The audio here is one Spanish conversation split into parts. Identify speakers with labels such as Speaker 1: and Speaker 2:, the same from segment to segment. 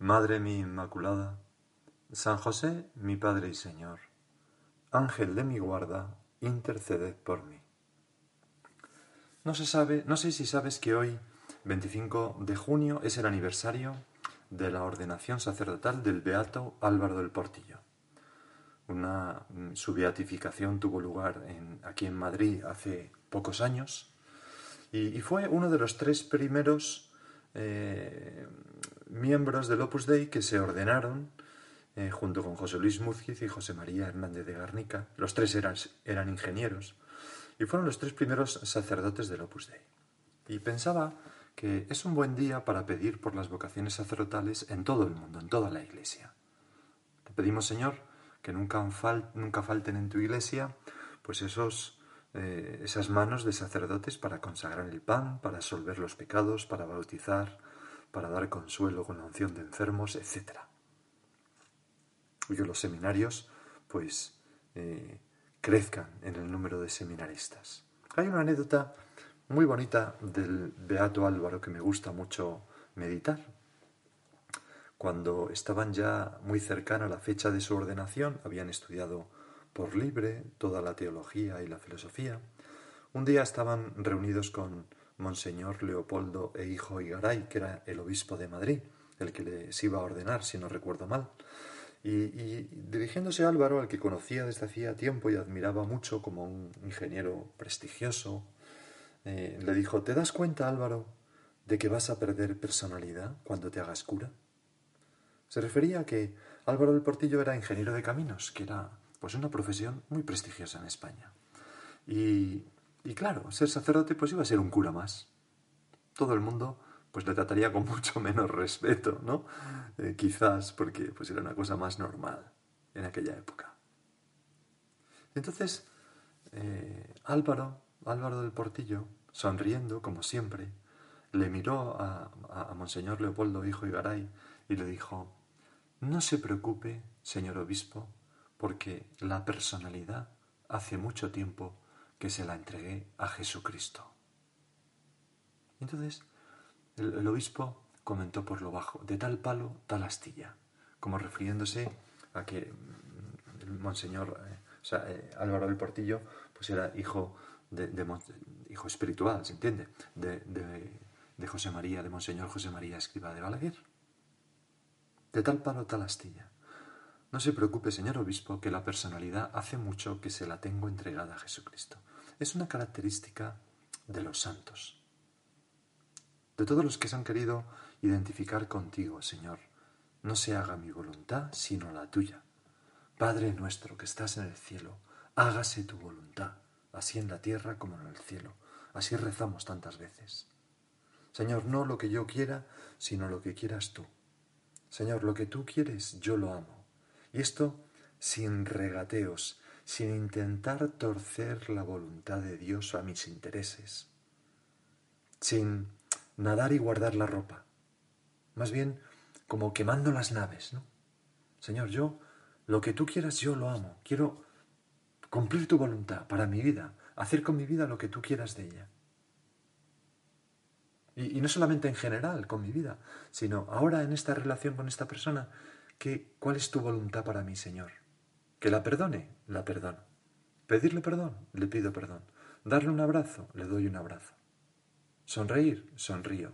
Speaker 1: Madre mi Inmaculada, San José, mi Padre y Señor, Ángel de mi guarda, interceded por mí. No se sabe, no sé si sabes que hoy, 25 de junio, es el aniversario de la ordenación sacerdotal del beato Álvaro del Portillo. Una, mm, su beatificación tuvo lugar aquí en Madrid hace pocos años y, fue uno de los tres primeros eh, miembros del Opus Dei que se ordenaron eh, junto con José Luis Múzquiz y José María Hernández de Garnica. Los tres eran, eran ingenieros y fueron los tres primeros sacerdotes del Opus Dei. Y pensaba que es un buen día para pedir por las vocaciones sacerdotales en todo el mundo, en toda la Iglesia. Te pedimos, Señor, que nunca, nunca falten en tu Iglesia pues esos, eh, esas manos de sacerdotes para consagrar el pan, para absolver los pecados, para bautizar, para dar consuelo con la unción de enfermos, etc y que los seminarios pues eh, crezcan en el número de seminaristas. Hay una anécdota muy bonita del Beato Álvaro que me gusta mucho meditar. Cuando estaban ya muy cercana a la fecha de su ordenación, habían estudiado por libre toda la teología y la filosofía, un día estaban reunidos con Monseñor Leopoldo e Hijo Igaray, que era el obispo de Madrid, el que les iba a ordenar, si no recuerdo mal. Y, dirigiéndose a Álvaro, al que conocía desde hacía tiempo y admiraba mucho como un ingeniero prestigioso, eh, le dijo, ¿te das cuenta, Álvaro, de que vas a perder personalidad cuando te hagas cura? Se refería a que Álvaro del Portillo era ingeniero de caminos, que era pues una profesión muy prestigiosa en España. Y, y claro, ser sacerdote pues iba a ser un cura más. Todo el mundo pues le trataría con mucho menos respeto, ¿no? Eh, quizás porque pues era una cosa más normal en aquella época. Entonces, eh, Álvaro, Álvaro del Portillo, sonriendo como siempre, le miró a, a, Monseñor Leopoldo, hijo y Garay, y le dijo, no se preocupe, señor obispo, porque la personalidad hace mucho tiempo que se la entregué a Jesucristo. Entonces, el, obispo comentó por lo bajo, de tal palo, tal astilla, como refiriéndose a que mm, el monseñor, eh, o sea, eh, Álvaro del Portillo, pues era hijo, de, hijo espiritual, ¿se entiende?, de, de, José María, de monseñor José María Escriba de Balaguer. De tal palo, tal astilla. No se preocupe, señor obispo, que la personalidad hace mucho que se la tengo entregada a Jesucristo. Es una característica de los santos de todos los que se han querido identificar contigo, Señor. No se haga mi voluntad, sino la tuya. Padre nuestro que estás en el cielo, hágase tu voluntad, así en la tierra como en el cielo. Así rezamos tantas veces. Señor, no lo que yo quiera, sino lo que quieras tú. Señor, lo que tú quieres, yo lo amo. Y esto sin regateos, sin intentar torcer la voluntad de Dios a mis intereses, sin nadar y guardar la ropa. Más bien como quemando las naves, ¿no? Señor, yo, lo que tú quieras, yo lo amo. Quiero cumplir tu voluntad para mi vida, hacer con mi vida lo que tú quieras de ella. Y, no solamente en general con mi vida, sino ahora en esta relación con esta persona, que, ¿cuál es tu voluntad para mí, Señor? Que la perdone, la perdono. Pedirle perdón, le pido perdón. Darle un abrazo, le doy un abrazo. Sonreír, sonrío.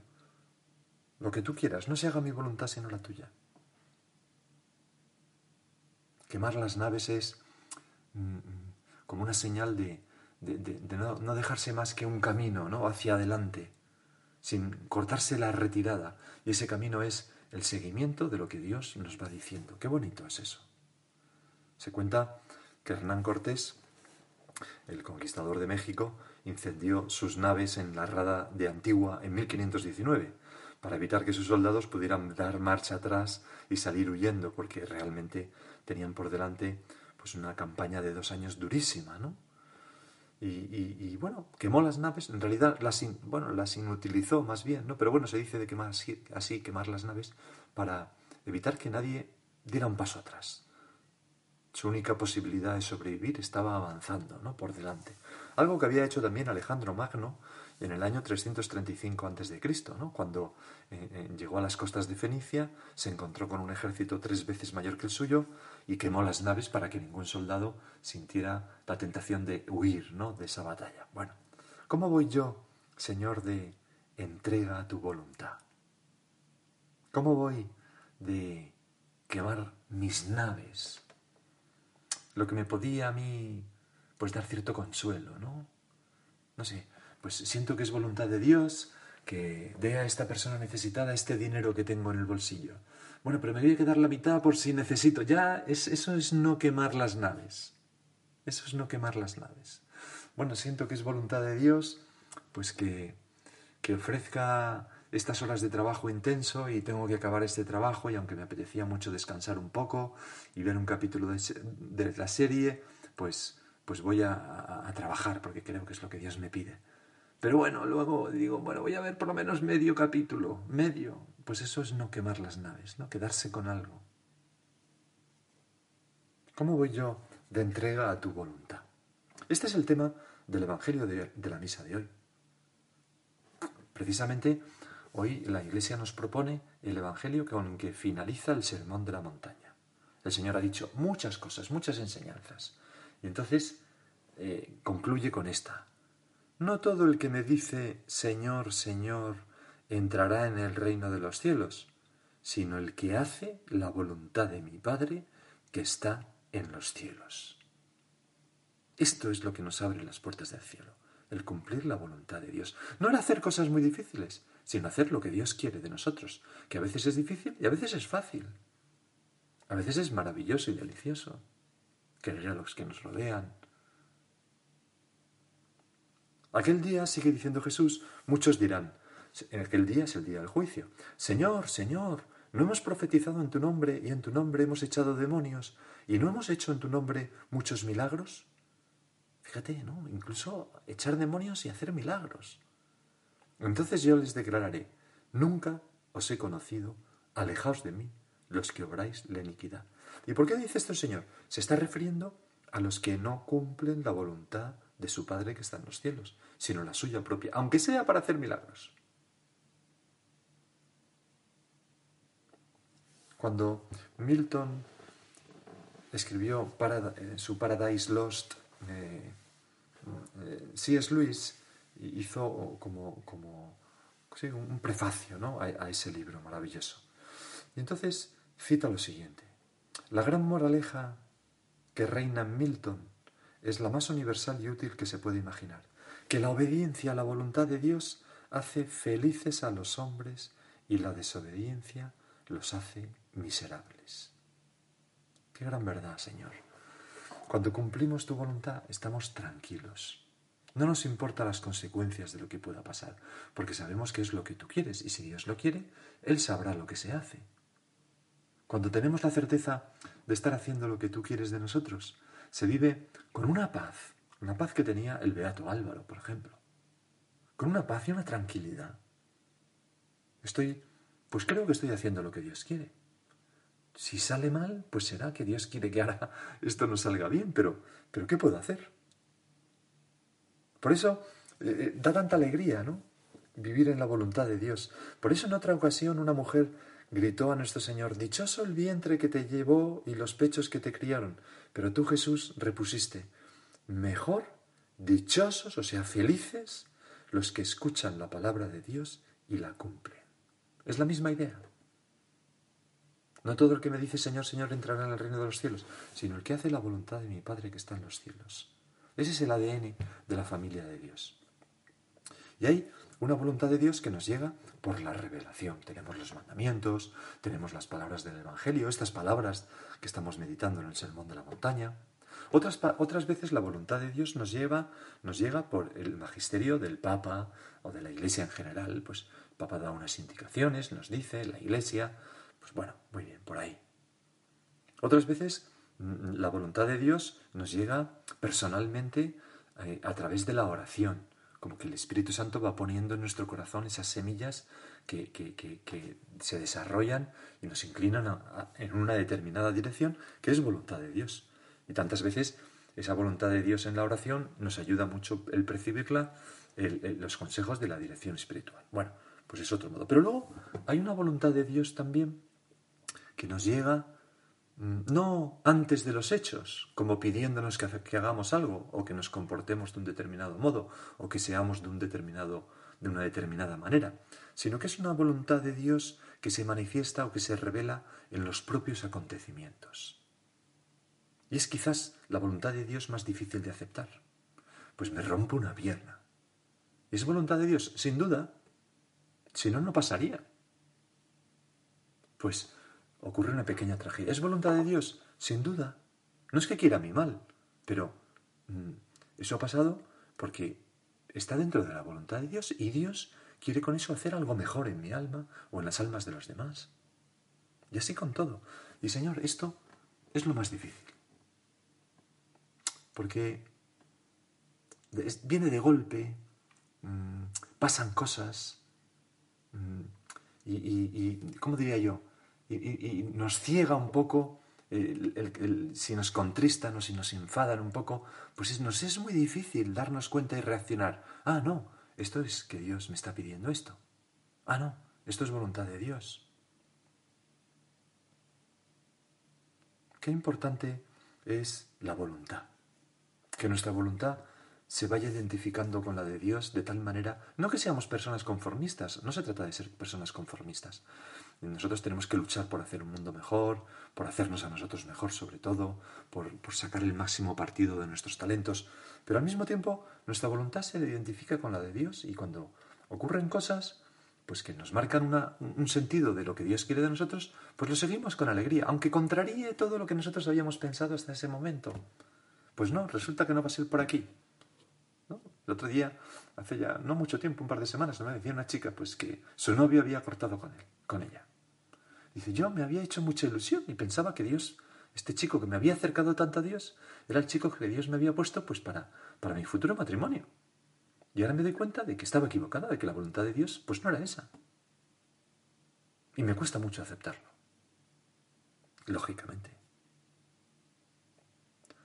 Speaker 1: lo que tú quieras, no se haga mi voluntad sino la tuya. Quemar las naves es mm, como una señal de, no, dejarse más que un camino ¿no? hacia adelante, sin cortarse la retirada. Y ese camino es el seguimiento de lo que Dios nos va diciendo. Qué bonito es eso. Se cuenta que Hernán Cortés, el conquistador de México, incendió sus naves en la rada de Antigua en 1519 para evitar que sus soldados pudieran dar marcha atrás y salir huyendo, porque realmente tenían por delante pues una campaña de dos años durísima, ¿no? Y, bueno, quemó las naves, en realidad las, bueno, las inutilizó más bien, ¿no? Pero bueno, se dice de quemar así, así, quemar las naves para evitar que nadie diera un paso atrás. Su única posibilidad de sobrevivir estaba avanzando, ¿no? Por delante. Algo que había hecho también Alejandro Magno en el año 335 a.C., ¿no? cuando eh, eh, llegó a las costas de Fenicia, se encontró con un ejército tres veces mayor que el suyo y quemó las naves para que ningún soldado sintiera la tentación de huir ¿no? de esa batalla. Bueno, ¿cómo voy yo, Señor, de entrega a tu voluntad? ¿Cómo voy de quemar mis naves? Lo que me podía a mí pues dar cierto consuelo, ¿no? No sé, pues siento que es voluntad de Dios que dé a esta persona necesitada este dinero que tengo en el bolsillo. Bueno, pero me voy a quedar la mitad por si necesito. Ya, es, eso es no quemar las naves. Eso es no quemar las naves. Bueno, siento que es voluntad de Dios, pues que, que ofrezca estas horas de trabajo intenso y tengo que acabar este trabajo y aunque me apetecía mucho descansar un poco y ver un capítulo de, la serie, pues, pues voy a trabajar porque creo que es lo que Dios me pide. Pero bueno, luego digo, bueno, voy a ver por lo menos medio capítulo, medio. Pues eso es no quemar las naves, ¿no? Quedarse con algo. ¿Cómo voy yo de entrega a tu voluntad? Este es el tema del Evangelio de la misa de hoy. Precisamente hoy la Iglesia nos propone el Evangelio con que finaliza el Sermón de la Montaña. El Señor ha dicho muchas cosas, muchas enseñanzas. Y entonces eh, concluye con esta. No todo el que me dice Señor, Señor, entrará en el reino de los cielos, sino el que hace la voluntad de mi Padre que está en los cielos. Esto es lo que nos abre las puertas del cielo, el cumplir la voluntad de Dios. No el hacer cosas muy difíciles, sino hacer lo que Dios quiere de nosotros, que a veces es difícil y a veces es fácil. A veces es maravilloso y delicioso querer a los que nos rodean, Aquel día, sigue diciendo Jesús, muchos dirán, en aquel día es el día del juicio, Señor, Señor, ¿no hemos profetizado en tu nombre y en tu nombre hemos echado demonios y no hemos hecho en tu nombre muchos milagros? Fíjate, ¿no? Incluso echar demonios y hacer milagros. Entonces yo les declararé, nunca os he conocido, alejaos de mí, los que obráis la iniquidad. ¿Y por qué dice esto el Señor? Se está refiriendo a los que no cumplen la voluntad de su Padre que está en los cielos, sino la suya propia, aunque sea para hacer milagros. Cuando Milton escribió eh, su Paradise Lost, eh, eh, C.S. Lewis hizo como, como un prefacio ¿no? a, a ese libro maravilloso. Y entonces cita lo siguiente. La gran moraleja que reina en Milton es la más universal y útil que se puede imaginar, que la obediencia a la voluntad de Dios hace felices a los hombres y la desobediencia los hace miserables. Qué gran verdad, Señor. Cuando cumplimos tu voluntad estamos tranquilos. No nos importan las consecuencias de lo que pueda pasar, porque sabemos que es lo que tú quieres y si Dios lo quiere, Él sabrá lo que se hace. Cuando tenemos la certeza de estar haciendo lo que tú quieres de nosotros, se vive con una paz, una paz que tenía el Beato Álvaro, por ejemplo, con una paz y una tranquilidad. Estoy, pues creo que estoy haciendo lo que Dios quiere. Si sale mal, pues será que Dios quiere que ahora esto no salga bien, pero, pero ¿qué puedo hacer? Por eso eh, eh, da tanta alegría, ¿no? Vivir en la voluntad de Dios. Por eso en otra ocasión una mujer gritó a nuestro Señor, Dichoso el vientre que te llevó y los pechos que te criaron. Pero tú, Jesús, repusiste, mejor, dichosos, o sea, felices, los que escuchan la palabra de Dios y la cumplen. Es la misma idea. No todo el que me dice Señor, Señor entrará en el reino de los cielos, sino el que hace la voluntad de mi Padre que está en los cielos. Ese es el ADN de la familia de Dios. Y hay una voluntad de Dios que nos llega por la revelación. Tenemos los mandamientos, tenemos las palabras del Evangelio, estas palabras que estamos meditando en el Sermón de la Montaña. Otras, otras veces la voluntad de Dios nos, lleva, nos llega por el magisterio del Papa o de la Iglesia en general. Pues el Papa da unas indicaciones, nos dice, la Iglesia, pues bueno, muy bien, por ahí. Otras veces la voluntad de Dios nos llega personalmente eh, a través de la oración, como que el Espíritu Santo va poniendo en nuestro corazón esas semillas que, se desarrollan y nos inclinan en una determinada dirección, que es voluntad de Dios. Y tantas veces esa voluntad de Dios en la oración nos ayuda mucho el percibirla, los consejos de la dirección espiritual. Bueno, pues es otro modo. Pero luego hay una voluntad de Dios también que nos llega mm, no antes de los hechos, como pidiéndonos que, hagamos algo o que nos comportemos de un determinado modo o que seamos de un determinado de una determinada manera, sino que es una voluntad de Dios que se manifiesta o que se revela en los propios acontecimientos. Y es quizás la voluntad de Dios más difícil de aceptar, pues me rompo una pierna. ¿Es voluntad de Dios? Sin duda. Si no, no pasaría. Pues ocurre una pequeña tragedia. ¿Es voluntad de Dios? Sin duda. No es que quiera mi mal, pero mm, eso ha pasado porque está dentro de la voluntad de Dios y Dios quiere con eso hacer algo mejor en mi alma o en las almas de los demás. Y así con todo. Y Señor, esto es lo más difícil. Porque viene de golpe, mm, pasan cosas, mm, y, y, ¿cómo diría yo? Y, nos ciega un poco, si nos contristan o si nos enfadan un poco, pues nos es muy difícil darnos cuenta y reaccionar. Ah, no, esto es que Dios me está pidiendo esto. Ah, no, esto es voluntad de Dios. Qué importante es la voluntad. Que nuestra voluntad se vaya identificando con la de Dios de tal manera, no que seamos personas conformistas, no se trata de ser personas conformistas, nosotros tenemos que luchar por hacer un mundo mejor, por hacernos a nosotros mejor sobre todo, por, sacar el máximo partido de nuestros talentos, pero al mismo tiempo nuestra voluntad se identifica con la de Dios y cuando ocurren cosas pues que nos marcan un sentido de lo que Dios quiere de nosotros, pues lo seguimos con alegría, aunque contraríe todo lo que nosotros habíamos pensado hasta ese momento. Pues no, resulta que no va a ser por aquí. El otro día, hace ya no mucho tiempo, un par de semanas, me decía una chica pues que su novio había cortado con él, con ella. Dice, yo me había hecho mucha ilusión y pensaba que Dios, este chico que me había acercado tanto a Dios, era el chico que Dios me había puesto pues para, para mi futuro matrimonio. Y ahora me doy cuenta de que estaba equivocada, de que la voluntad de Dios pues no era esa. Y me cuesta mucho aceptarlo. Lógicamente.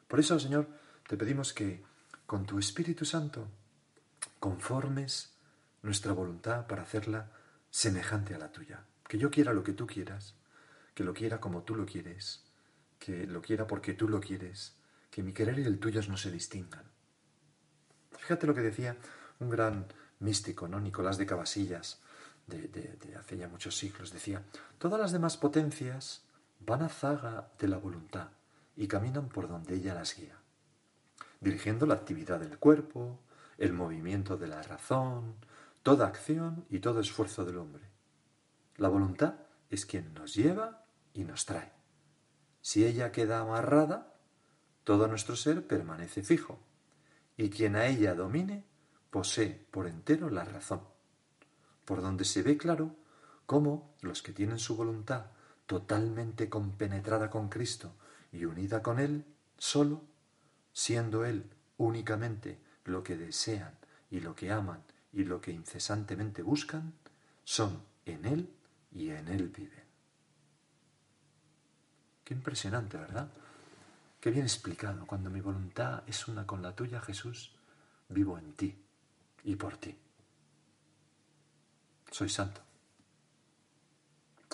Speaker 1: Por eso, Señor, te pedimos que con tu Espíritu Santo conformes nuestra voluntad para hacerla semejante a la tuya que yo quiera lo que tú quieras, que lo quiera como tú lo quieres, que lo quiera porque tú lo quieres, que mi querer y el tuyo no se distingan. Fíjate lo que decía un gran místico, ¿no? Nicolás de Cabasillas, de, de, hace ya muchos siglos, decía, todas las demás potencias van a zaga de la voluntad y caminan por donde ella las guía, dirigiendo la actividad del cuerpo, el movimiento de la razón, toda acción y todo esfuerzo del hombre. La voluntad es quien nos lleva y nos trae. Si ella queda amarrada, todo nuestro ser permanece fijo, y quien a ella domine posee por entero la razón, por donde se ve claro cómo los que tienen su voluntad totalmente compenetrada con Cristo y unida con Él, solo, siendo Él únicamente lo que desean y lo que aman y lo que incesantemente buscan, son en Él y en Él viven. Qué impresionante, ¿verdad? Qué bien explicado. Cuando mi voluntad es una con la tuya, Jesús, vivo en ti y por ti. Soy santo.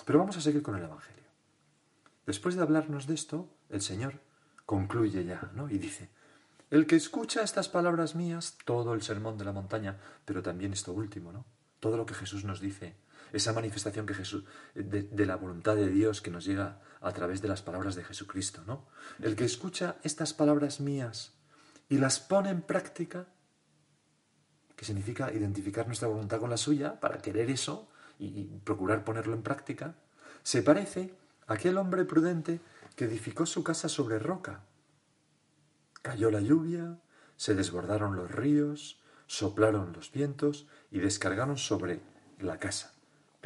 Speaker 1: Pero vamos a seguir con el Evangelio. Después de hablarnos de esto, el Señor concluye ya, ¿no? Y dice, el que escucha estas palabras mías, todo el sermón de la montaña, pero también esto último, ¿no? Todo lo que Jesús nos dice esa manifestación que Jesús, de, la voluntad de Dios que nos llega a través de las palabras de Jesucristo, ¿no? El que escucha estas palabras mías y las pone en práctica, que significa identificar nuestra voluntad con la suya para querer eso y, procurar ponerlo en práctica, se parece a aquel hombre prudente que edificó su casa sobre roca. Cayó la lluvia, se desbordaron los ríos, soplaron los vientos y descargaron sobre la casa.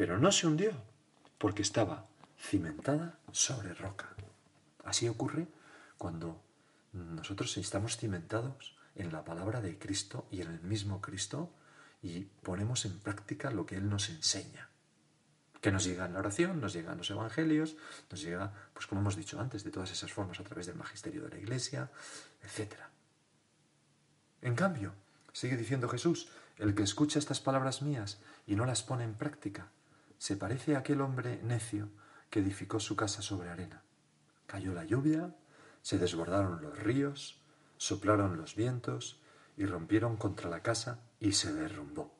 Speaker 1: Pero no se hundió, porque estaba cimentada sobre roca. Así ocurre cuando nosotros estamos cimentados en la palabra de Cristo y en el mismo Cristo y ponemos en práctica lo que Él nos enseña. Que nos llega en la oración, nos llega en los evangelios, nos llega, pues como hemos dicho antes, de todas esas formas a través del magisterio de la Iglesia, etc. En cambio, sigue diciendo Jesús, el que escucha estas palabras mías y no las pone en práctica, se parece a aquel hombre necio que edificó su casa sobre arena. Cayó la lluvia, se desbordaron los ríos, soplaron los vientos y rompieron contra la casa y se derrumbó.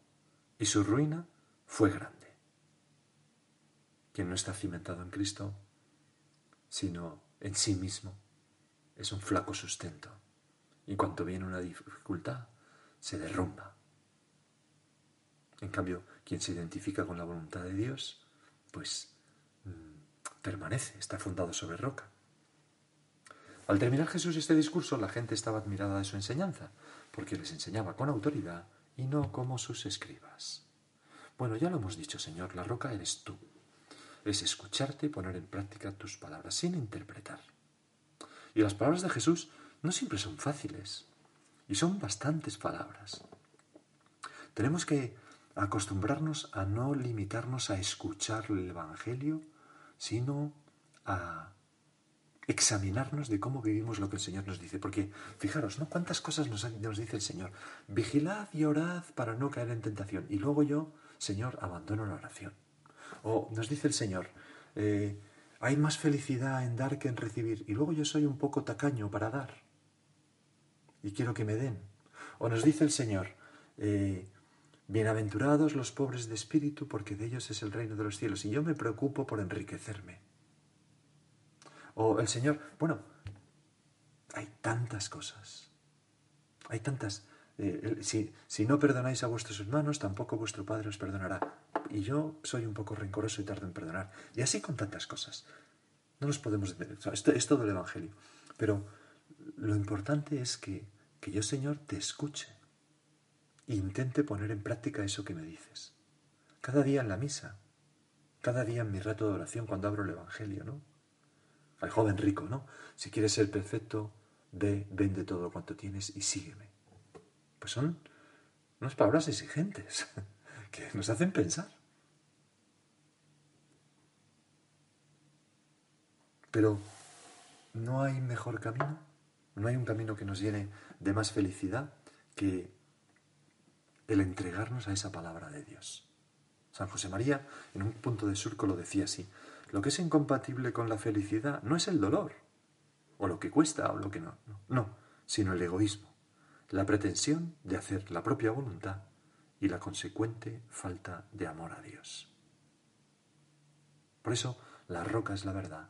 Speaker 1: Y su ruina fue grande. Quien no está cimentado en Cristo, sino en sí mismo, es un flaco sustento. Y cuanto viene una dificultad, se derrumba. En cambio, quien se identifica con la voluntad de Dios, pues mm, permanece, está fundado sobre roca. Al terminar Jesús este discurso, la gente estaba admirada de su enseñanza, porque les enseñaba con autoridad y no como sus escribas. Bueno, ya lo hemos dicho, Señor, la roca eres tú. Es escucharte y poner en práctica tus palabras sin interpretar. Y las palabras de Jesús no siempre son fáciles, y son bastantes palabras. Tenemos que acostumbrarnos a no limitarnos a escuchar el Evangelio, sino a examinarnos de cómo vivimos lo que el Señor nos dice. Porque fijaros, ¿no? ¿Cuántas cosas nos, dice el Señor? Vigilad y orad para no caer en tentación. Y luego yo, Señor, abandono la oración. O nos dice el Señor, eh, hay más felicidad en dar que en recibir. Y luego yo soy un poco tacaño para dar. Y quiero que me den. O nos dice el Señor, eh, Bienaventurados los pobres de espíritu, porque de ellos es el reino de los cielos. Y yo me preocupo por enriquecerme. O el Señor, bueno, hay tantas cosas. Hay tantas. Eh, si, si, no perdonáis a vuestros hermanos, tampoco vuestro Padre os perdonará. Y yo soy un poco rencoroso y tardo en perdonar. Y así con tantas cosas. No nos podemos... esto es todo el Evangelio. Pero lo importante es que, que yo, Señor, te escuche intente poner en práctica eso que me dices. Cada día en la misa, cada día en mi rato de oración cuando abro el Evangelio, ¿no? Al joven rico, ¿no? Si quieres ser perfecto, ve, vende todo cuanto tienes y sígueme. Pues son unas palabras exigentes que nos hacen pensar. Pero no hay mejor camino, no hay un camino que nos llene de más felicidad que el entregarnos a esa palabra de Dios. San José María, en un punto de surco, lo decía así, lo que es incompatible con la felicidad no es el dolor, o lo que cuesta, o lo que no, no, no sino el egoísmo, la pretensión de hacer la propia voluntad y la consecuente falta de amor a Dios. Por eso la roca es la verdad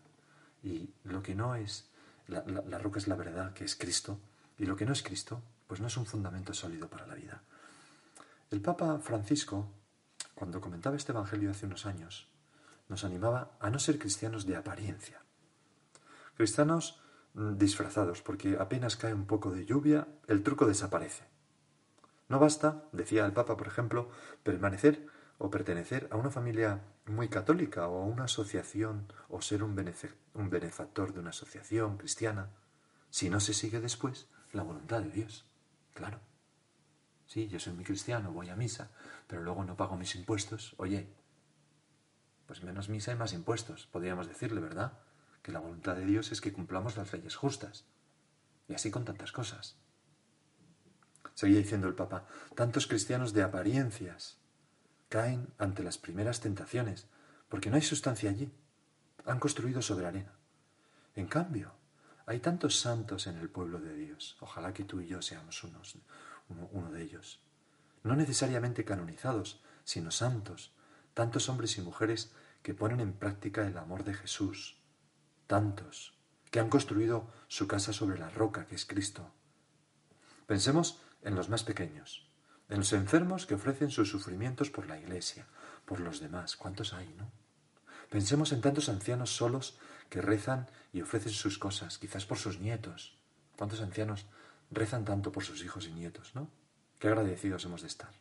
Speaker 1: y lo que no es, la roca es la verdad que es Cristo y lo que no es Cristo, pues no es un fundamento sólido para la vida. El Papa Francisco, cuando comentaba este Evangelio hace unos años, nos animaba a no ser cristianos de apariencia. Cristianos mm, disfrazados, porque apenas cae un poco de lluvia, el truco desaparece. No basta, decía el Papa, por ejemplo, permanecer o pertenecer a una familia muy católica o a una asociación o ser un, un benefactor de una asociación cristiana, si no se sigue después la voluntad de Dios. Claro. Sí, yo soy muy cristiano, voy a misa, pero luego no pago mis impuestos. Oye, pues menos misa y más impuestos, podríamos decirle, ¿verdad? Que la voluntad de Dios es que cumplamos las leyes justas. Y así con tantas cosas. Seguía diciendo el Papa, tantos cristianos de apariencias caen ante las primeras tentaciones, porque no hay sustancia allí. Han construido sobre arena. En cambio, hay tantos santos en el pueblo de Dios. Ojalá que tú y yo seamos unos, uno, de ellos. No necesariamente canonizados, sino santos, tantos hombres y mujeres que ponen en práctica el amor de Jesús, tantos que han construido su casa sobre la roca que es Cristo. Pensemos en los más pequeños, en los enfermos que ofrecen sus sufrimientos por la Iglesia, por los demás. ¿Cuántos hay, no? Pensemos en tantos ancianos solos que rezan y ofrecen sus cosas, quizás por sus nietos. ¿Cuántos ancianos rezan tanto por sus hijos y nietos, no? Qué agradecidos hemos de estar.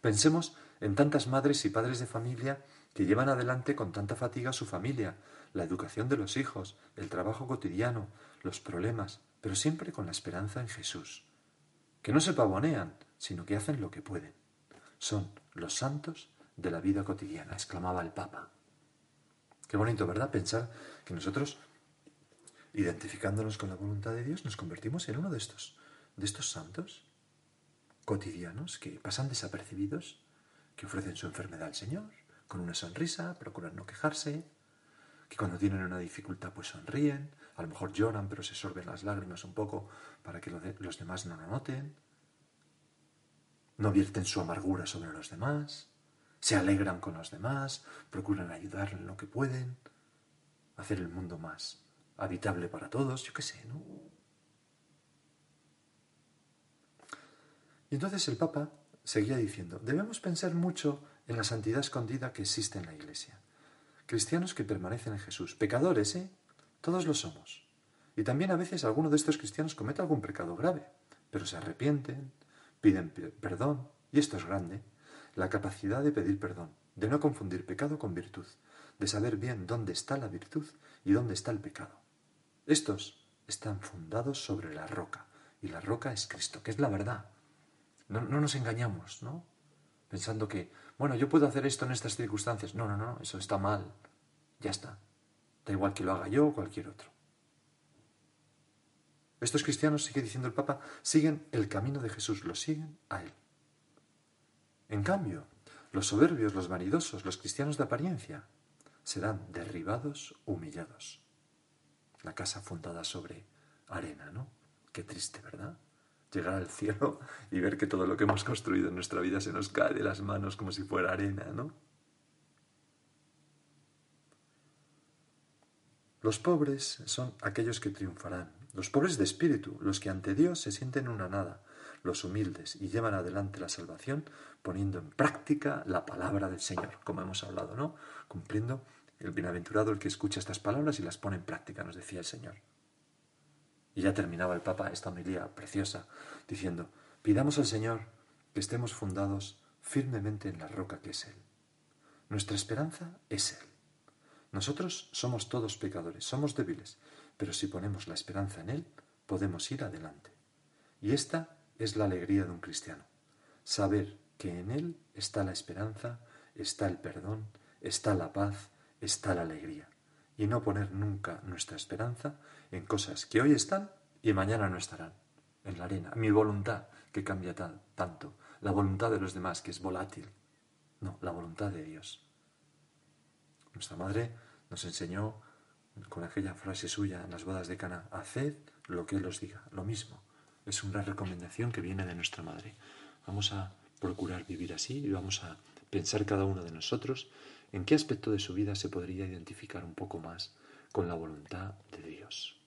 Speaker 1: Pensemos en tantas madres y padres de familia que llevan adelante con tanta fatiga su familia, la educación de los hijos, el trabajo cotidiano, los problemas, pero siempre con la esperanza en Jesús. Que no se pavonean, sino que hacen lo que pueden. Son los santos de la vida cotidiana, exclamaba el Papa. Qué bonito, ¿verdad? Pensar que nosotros, identificándonos con la voluntad de Dios, nos convertimos en uno de estos, de estos santos cotidianos que pasan desapercibidos, que ofrecen su enfermedad al Señor, con una sonrisa, procuran no quejarse, que cuando tienen una dificultad pues sonríen, a lo mejor lloran pero se sorben las lágrimas un poco para que los demás no lo noten, no vierten su amargura sobre los demás, se alegran con los demás, procuran ayudar en lo que pueden, hacer el mundo más habitable para todos, yo qué sé, ¿no? Y entonces el Papa seguía diciendo, debemos pensar mucho en la santidad escondida que existe en la Iglesia. Cristianos que permanecen en Jesús. Pecadores, ¿eh? Todos lo somos. Y también a veces alguno de estos cristianos comete algún pecado grave, pero se arrepienten, piden perdón, y esto es grande, la capacidad de pedir perdón, de no confundir pecado con virtud, de saber bien dónde está la virtud y dónde está el pecado. Estos están fundados sobre la roca, y la roca es Cristo, que es la verdad. No, no nos engañamos, ¿no? Pensando que bueno, yo puedo hacer esto en estas circunstancias. No, no, no, eso está mal. Ya está. Da igual que lo haga yo o cualquier otro. Estos cristianos, sigue diciendo el Papa, siguen el camino de Jesús, lo siguen a Él. En cambio, los soberbios, los vanidosos, los cristianos de apariencia, serán derribados, humillados. La casa fundada sobre arena, ¿no? Qué triste. Llegar al cielo y ver que todo lo que hemos construido en nuestra vida se nos cae de las manos como si fuera arena, ¿no? Los pobres son aquellos que triunfarán, los pobres de espíritu, los que ante Dios se sienten una nada, los humildes y llevan adelante la salvación poniendo en práctica la palabra del Señor, como hemos hablado, ¿no? Cumpliendo el bienaventurado el que escucha estas palabras y las pone en práctica, nos decía el Señor. Y ya terminaba el Papa esta homilía preciosa diciendo, pidamos al Señor que estemos fundados firmemente en la roca que es Él. Nuestra esperanza es Él. Nosotros somos todos pecadores, somos débiles, pero si ponemos la esperanza en Él, podemos ir adelante. Y esta es la alegría de un cristiano, saber que en Él está la esperanza, está el perdón, está la paz, está la alegría y no poner nunca nuestra esperanza en cosas que hoy están y mañana no estarán, en la arena. Mi voluntad, que cambia tanto, la voluntad de los demás, que es volátil. No, la voluntad de Dios. Nuestra madre nos enseñó con aquella frase suya en las bodas de Cana, haced lo que Él os diga, lo mismo. Es una recomendación que viene de nuestra madre. Vamos a procurar vivir así y vamos a pensar cada uno de nosotros en qué aspecto de su vida se podría identificar un poco más con la voluntad de Dios.